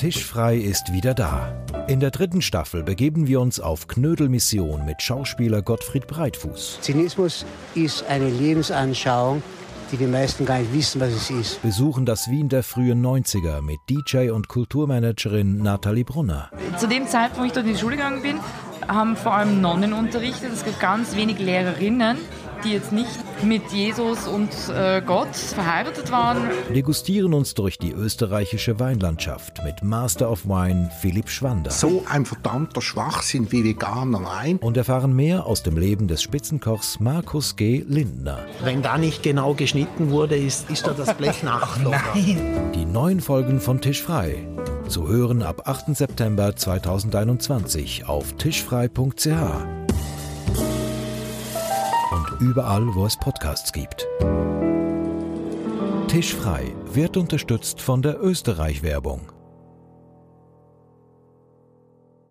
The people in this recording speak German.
Tischfrei ist wieder da. In der dritten Staffel begeben wir uns auf Knödelmission mit Schauspieler Gottfried Breitfuß. Zynismus ist eine Lebensanschauung, die die meisten gar nicht wissen, was es ist. Besuchen das Wien der frühen 90er mit DJ und Kulturmanagerin Nathalie Brunner. Zu dem Zeitpunkt, wo ich dort in die Schule gegangen bin, haben vor allem Nonnen unterrichtet. Es gibt ganz wenig Lehrerinnen die jetzt nicht mit Jesus und äh, Gott verheiratet waren. Degustieren uns durch die österreichische Weinlandschaft mit Master of Wine Philipp Schwander. So ein verdammter Schwachsinn wie Veganer ein. Und erfahren mehr aus dem Leben des Spitzenkochs Markus G. Lindner. Wenn da nicht genau geschnitten wurde, ist, ist da das Blech nach. Nein. Die neuen Folgen von Tisch frei. Zu hören ab 8. September 2021 auf tischfrei.ch überall, wo es Podcasts gibt. Tischfrei wird unterstützt von der Österreich-Werbung.